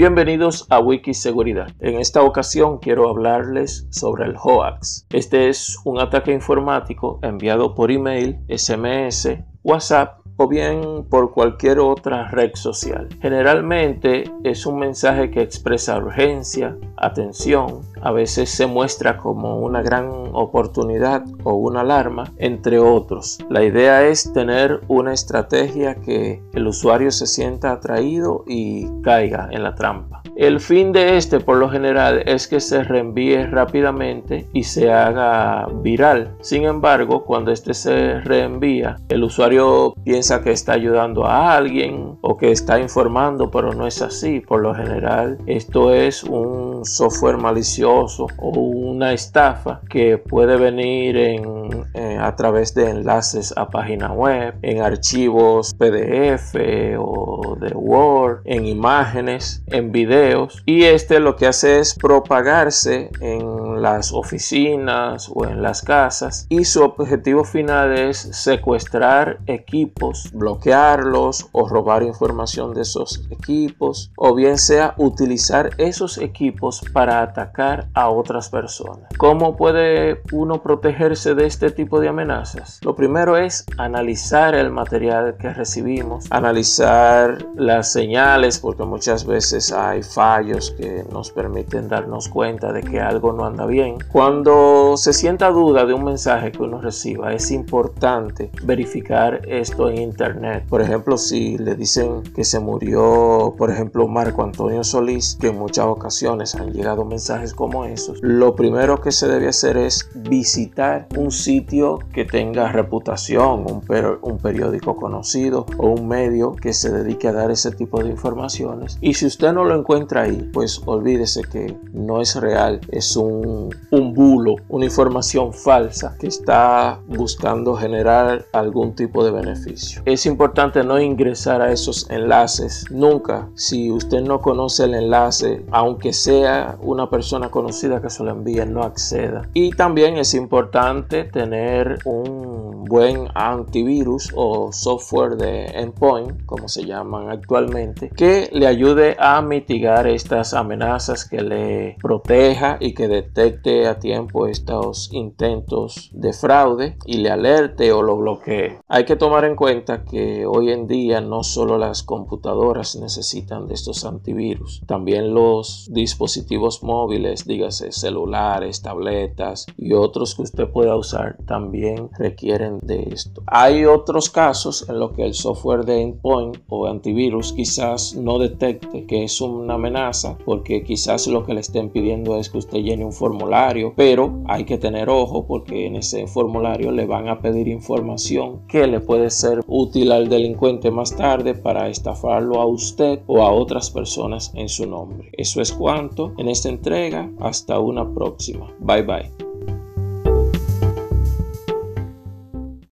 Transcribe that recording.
Bienvenidos a Wikiseguridad. En esta ocasión quiero hablarles sobre el hoax. Este es un ataque informático enviado por email, SMS, WhatsApp o bien por cualquier otra red social. Generalmente es un mensaje que expresa urgencia, atención, a veces se muestra como una gran oportunidad o una alarma, entre otros. La idea es tener una estrategia que el usuario se sienta atraído y caiga en la trampa. El fin de este por lo general es que se reenvíe rápidamente y se haga viral. Sin embargo, cuando este se reenvía, el usuario piensa que está ayudando a alguien o que está informando, pero no es así. Por lo general, esto es un software malicioso o una estafa que puede venir en, eh, a través de enlaces a página web, en archivos PDF o de Word, en imágenes, en videos. Y este lo que hace es propagarse en las oficinas o en las casas y su objetivo final es secuestrar equipos, bloquearlos o robar información de esos equipos o bien sea utilizar esos equipos para atacar a otras personas. ¿Cómo puede uno protegerse de este tipo de amenazas? Lo primero es analizar el material que recibimos, analizar las señales porque muchas veces hay fallos que nos permiten darnos cuenta de que algo no anda bien. Cuando se sienta duda de un mensaje que uno reciba, es importante verificar esto en internet. Por ejemplo, si le dicen que se murió, por ejemplo, Marco Antonio Solís, que en muchas ocasiones han llegado mensajes como esos, lo primero que se debe hacer es visitar un sitio que tenga reputación, un, un periódico conocido o un medio que se dedique a dar ese tipo de informaciones. Y si usted no lo encuentra ahí, pues olvídese que no es real, es un, un bulo, una información falsa que está buscando generar algún tipo de beneficio. Es importante no ingresar a esos enlaces nunca. Si usted no conoce el enlace, aunque sea una persona conocida que se lo envíe, no acceda. Y también es importante tener un buen antivirus o software de endpoint, como se llaman actualmente, que le ayude a mitigar estas amenazas, que le proteja y que detecte a tiempo estos intentos de fraude y le alerte o lo bloquee. Hay que tomar en cuenta que hoy en día no solo las computadoras necesitan de estos antivirus, también los dispositivos móviles, dígase celulares, tabletas y otros que usted pueda usar también requieren de esto. Hay otros casos en los que el software de endpoint o antivirus quizás no detecte que es una amenaza porque quizás lo que le estén pidiendo es que usted llene un formulario, pero hay que tener ojo porque en ese formulario le van a pedir información que le puede ser útil al delincuente más tarde para estafarlo a usted o a otras personas en su nombre. Eso es cuanto en esta entrega. Hasta una próxima. Bye bye.